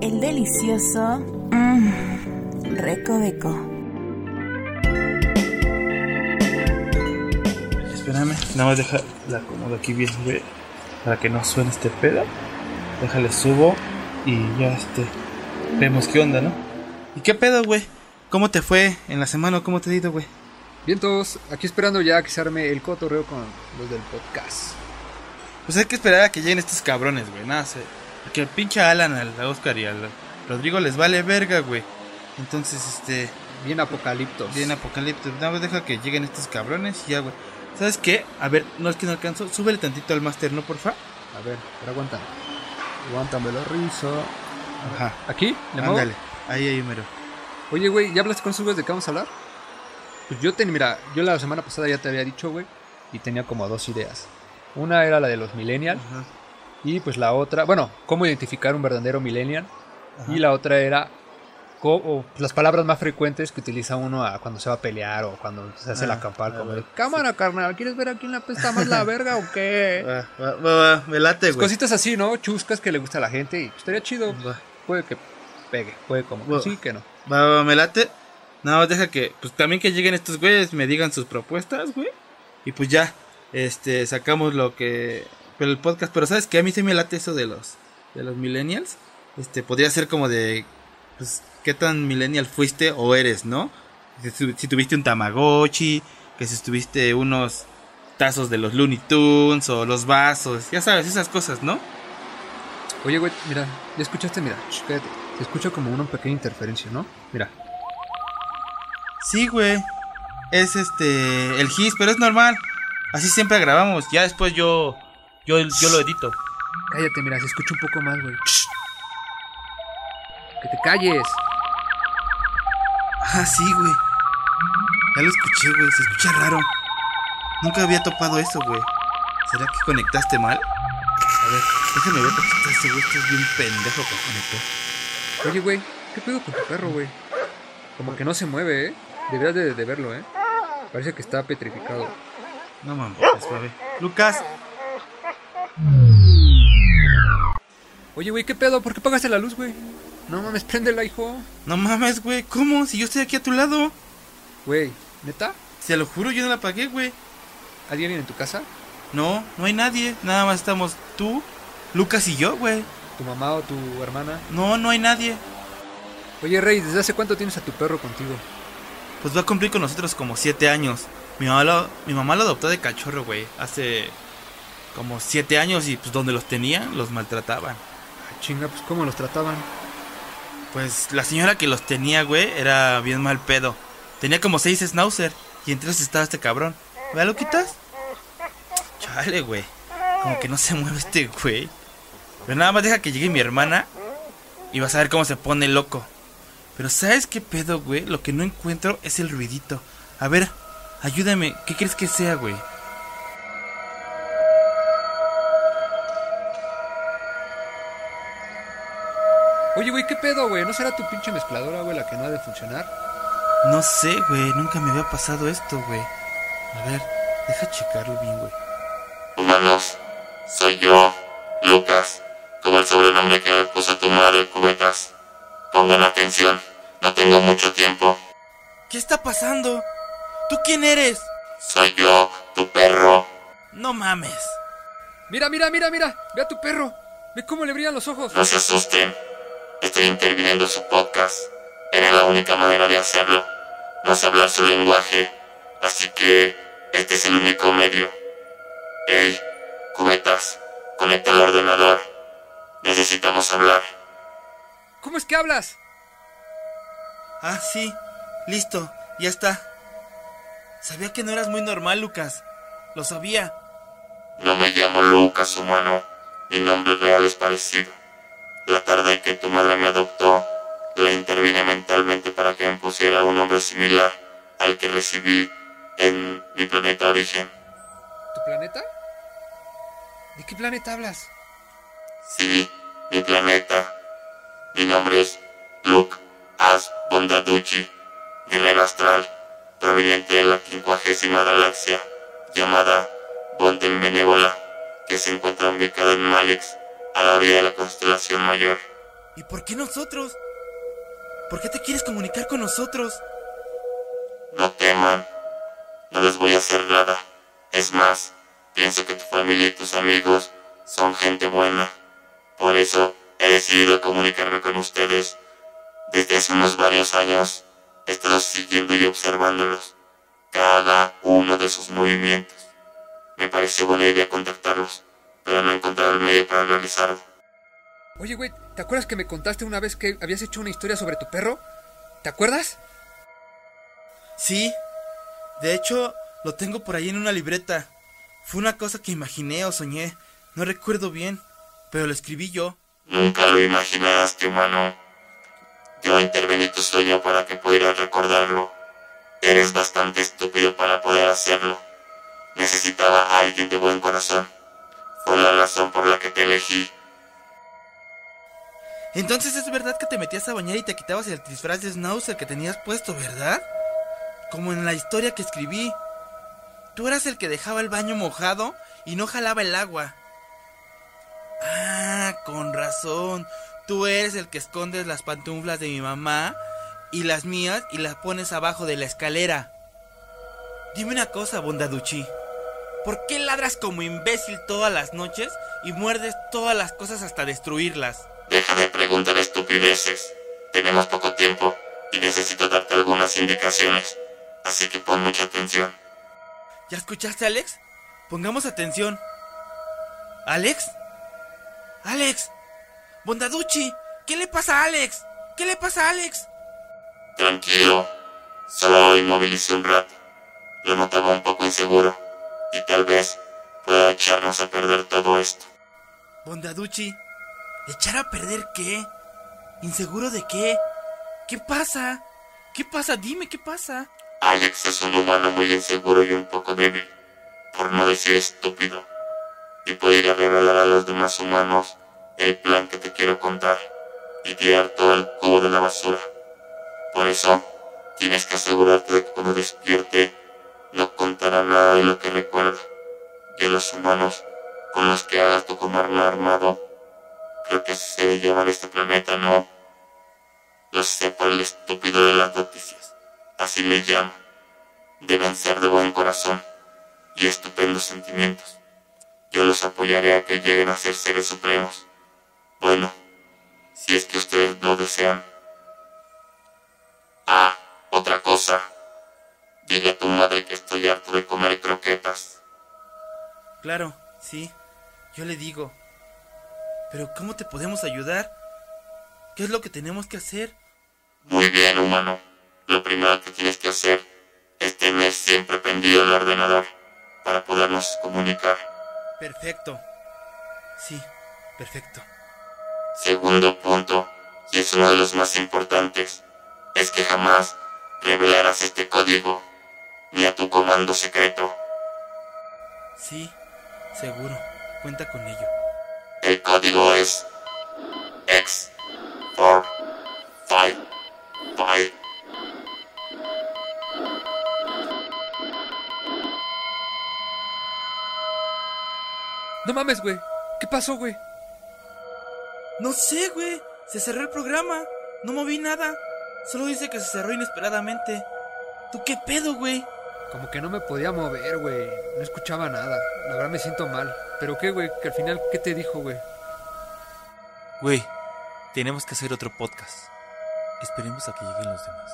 el delicioso mmm, recoveco. Espérame, nada más deja la acomodo aquí bien, güey, para que no suene este pedo. Déjale subo y ya este vemos qué onda, ¿no? ¿Y qué pedo, güey? ¿Cómo te fue en la semana? ¿Cómo te ha ido, güey? Bien, todos, aquí esperando ya que se arme el cotorreo con los del podcast. Pues hay que esperar a que lleguen estos cabrones, güey. Nada, sé. Que el pinche Alan, al Oscar y al Rodrigo les vale verga, güey. Entonces, este. Bien apocaliptos. Bien apocaliptos. Nada más deja que lleguen estos cabrones y ya, güey. ¿Sabes qué? A ver, no es que no alcanzo. Súbele tantito al máster, ¿no, porfa? A ver, pero aguanta. Aguántame la risa. Ajá. ¿Aquí? ¿Le? Ándale. Ahí, ahí, mero. Oye, güey, ¿ya hablaste con sus güeyes de qué vamos a hablar? Pues yo tenía, mira, yo la semana pasada ya te había dicho, güey, y tenía como dos ideas. Una era la de los millennials Ajá. Y pues la otra, bueno, cómo identificar un verdadero millennial Ajá. y la otra era co- pues, las palabras más frecuentes que utiliza uno a cuando se va a pelear o cuando se hace Ah, la campal, a como ver, de, cámara, carnal, ¿quieres ver a quién le apesta más la verga o qué? Va, va, va, va, me late, güey. Cositas así, ¿no? Chuscas que le gusta a la gente y pues, estaría chido. Puede que pegue, puede como que sí, que no. Va, me late. Nada más deja que, pues también que lleguen estos güeyes, me digan sus propuestas, güey. Y pues ya, este, sacamos lo que, pero el podcast, pero sabes que a mí se me late eso de los, de los millennials. Este, podría ser como de, pues, qué tan millennial fuiste o eres, ¿no? Si, tu- si tuviste un Tamagotchi, que si tuviste unos tazos de los Looney Tunes o los vasos, ya sabes, esas cosas, ¿no? Oye, güey, mira, ¿ya escuchaste? Mira, cállate. Se escucha como una pequeña interferencia, ¿no? Mira. Sí, güey. Es este el GIS, pero es normal. Así siempre grabamos. Ya después yo yo, yo lo edito. Cállate, mira, se escucha un poco más, güey. Que te calles. Ah, sí, güey. Ya lo escuché, güey. Se escucha raro. Nunca había topado eso, güey. ¿Será que conectaste mal? A ver, déjame ver porque estás ese güey estás bien pendejo para conectar. Oye, güey, ¿qué pedo con tu perro, güey? Como que no se mueve, ¿eh? Deberías de, de verlo, ¿eh? Parece que está petrificado. No mames, suave. Lucas, Oye, güey, ¿qué pedo? ¿Por qué pagaste la luz, güey? No mames, préndela, hijo. no mames, güey. ¿Cómo? Si yo estoy aquí a tu lado. Güey, ¿neta? Se lo juro, yo no la pagué, güey. ¿Alguien viene en tu casa? No, no hay nadie. Nada más estamos tú, Lucas y yo, güey. ¿Tu mamá o tu hermana? No, no hay nadie. Oye, Rey, ¿desde hace cuánto tienes a tu perro contigo? Pues va a cumplir con nosotros como siete años. Mi mamá lo, mi mamá lo adoptó de cachorro, güey. Hace como siete años y pues donde los tenía los maltrataban. Ah, chinga, pues ¿cómo los trataban? Pues la señora que los tenía, güey, era bien mal pedo. Tenía como seis schnauzer y entre esos estaba este cabrón. ¿Verdad, lo quitas? Chale, güey. Como que no se mueve este güey. Pero nada más deja que llegue mi hermana y vas a ver cómo se pone loco. Pero ¿sabes qué pedo, güey? Lo que no encuentro es el ruidito. A ver, ayúdame. ¿Qué crees que sea, güey? Oye, güey, ¿qué pedo, güey? ¿No será tu pinche mezcladora, güey, la que no ha de funcionar? No sé, güey. Nunca me había pasado esto, güey. A ver, deja checarlo bien, güey. Humanos, soy yo, Lucas, como el sobrenombre que me puso tu madre, Cubetas. Pongan atención, no tengo mucho tiempo. ¿Qué está pasando? ¿Tú quién eres? Soy yo, tu perro. No mames. Mira, mira, mira, mira. Ve a tu perro. Ve cómo le brillan los ojos. No se asusten, estoy interviniendo en su podcast. Era la única manera de hacerlo. No sé hablar su lenguaje, así que este es el único medio. Hey, Cubetas, conecta el ordenador. Necesitamos hablar. ¿Cómo es que hablas? Ah, sí. Listo. Ya está. Sabía que no eras muy normal, Lucas. Lo sabía. No me llamo Lucas, humano. Mi nombre real es parecido. La tarde que tu madre me adoptó, le intervine mentalmente para que me pusiera un nombre similar al que recibí en mi planeta origen. ¿Tu planeta? ¿De qué planeta hablas? Sí, mi planeta. Mi nombre es Luke As Bondaducci, guerrero astral, proveniente de la quincuagésima galaxia, llamada Volten Benévola, que se encuentra ubicada en Malex, a la orilla de la constelación mayor. ¿Y por qué nosotros? ¿Por qué te quieres comunicar con nosotros? No teman, no les voy a hacer nada. Es más, pienso que tu familia y tus amigos son gente buena. Por eso he decidido comunicarme con ustedes. Desde hace unos varios años he estado siguiendo y observándolos. Cada uno de sus movimientos. Me pareció buena idea contactarlos, pero no he encontrado el medio para realizarlo. Oye, güey, ¿te acuerdas que me contaste una vez que habías hecho una historia sobre tu perro? ¿Te acuerdas? Sí. De hecho, lo tengo por ahí en una libreta. Fue una cosa que imaginé o soñé. No recuerdo bien, pero lo escribí yo. Nunca lo imaginaste, humano. Yo intervení tu sueño para que pudieras recordarlo. Eres bastante estúpido para poder hacerlo. Necesitaba a alguien de buen corazón. Fue la razón por la que te elegí. Entonces es verdad que te metías a bañar y te quitabas el disfraz de Schnauzer que tenías puesto, ¿verdad? Como en la historia que escribí. Tú eras el que dejaba el baño mojado y no jalaba el agua. Ah, con razón. Tú eres el que escondes las pantuflas de mi mamá y las mías y las pones abajo de la escalera. Dime una cosa, Bondaduchi. ¿Por qué ladras como imbécil todas las noches y muerdes todas las cosas hasta destruirlas? Deja de preguntar estupideces. Tenemos poco tiempo y necesito darte algunas indicaciones. Así que pon mucha atención. ¿Ya escuchaste, Alex? Pongamos atención. ¿Alex? ¡Alex! ¡Bondaduchi! ¿Qué le pasa a Alex? ¿Qué le pasa a Alex? Tranquilo. Solo lo inmovilicé un rato. Lo notaba un poco inseguro. Y tal vez pueda echarnos a perder todo esto. Bondaduchi, ¿echar a perder qué? ¿Inseguro de qué? ¿Qué pasa? ¿Qué pasa? Dime qué pasa. Alex es un humano muy inseguro y un poco débil, por no decir estúpido, y puede ir a revelar a los demás humanos el plan que te quiero contar y tirar todo el cubo de la basura. Por eso, tienes que asegurarte de que cuando despierte, no contará nada de lo que recuerda. Que los humanos con los que hagas tu comarla armado, creo que se debe llevar este planeta, ¿no? Lo sé por el estúpido de las noticias. Así le llamo. Deben ser de buen corazón y estupendos sentimientos. Yo los apoyaré a que lleguen a ser seres supremos. Bueno, si es que ustedes lo desean. Ah. Dile a tu madre que estoy harto de comer croquetas. Claro, sí, yo le digo. Pero ¿cómo te podemos ayudar? ¿Qué es lo que tenemos que hacer? Muy bien, humano. Lo primero que tienes que hacer es tener siempre prendido el ordenador para podernos comunicar. Perfecto. Sí, perfecto. Segundo punto, y es uno de los más importantes, es que jamás revelarás este código ni a tu comando secreto. Sí, seguro. Cuenta con ello. El código es X 4 5 5 No mames, güey. ¿Qué pasó, güey? No sé, güey. Se cerró el programa. No moví nada. Solo dice que se cerró inesperadamente. ¿Tú qué pedo, güey? Como que no me podía mover, güey. No escuchaba nada. La verdad me siento mal. ¿Pero qué, güey? Que al final, ¿qué te dijo, güey? Güey, tenemos que hacer otro podcast. Esperemos a que lleguen los demás.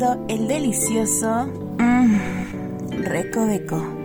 El delicioso mmm, Recoveco.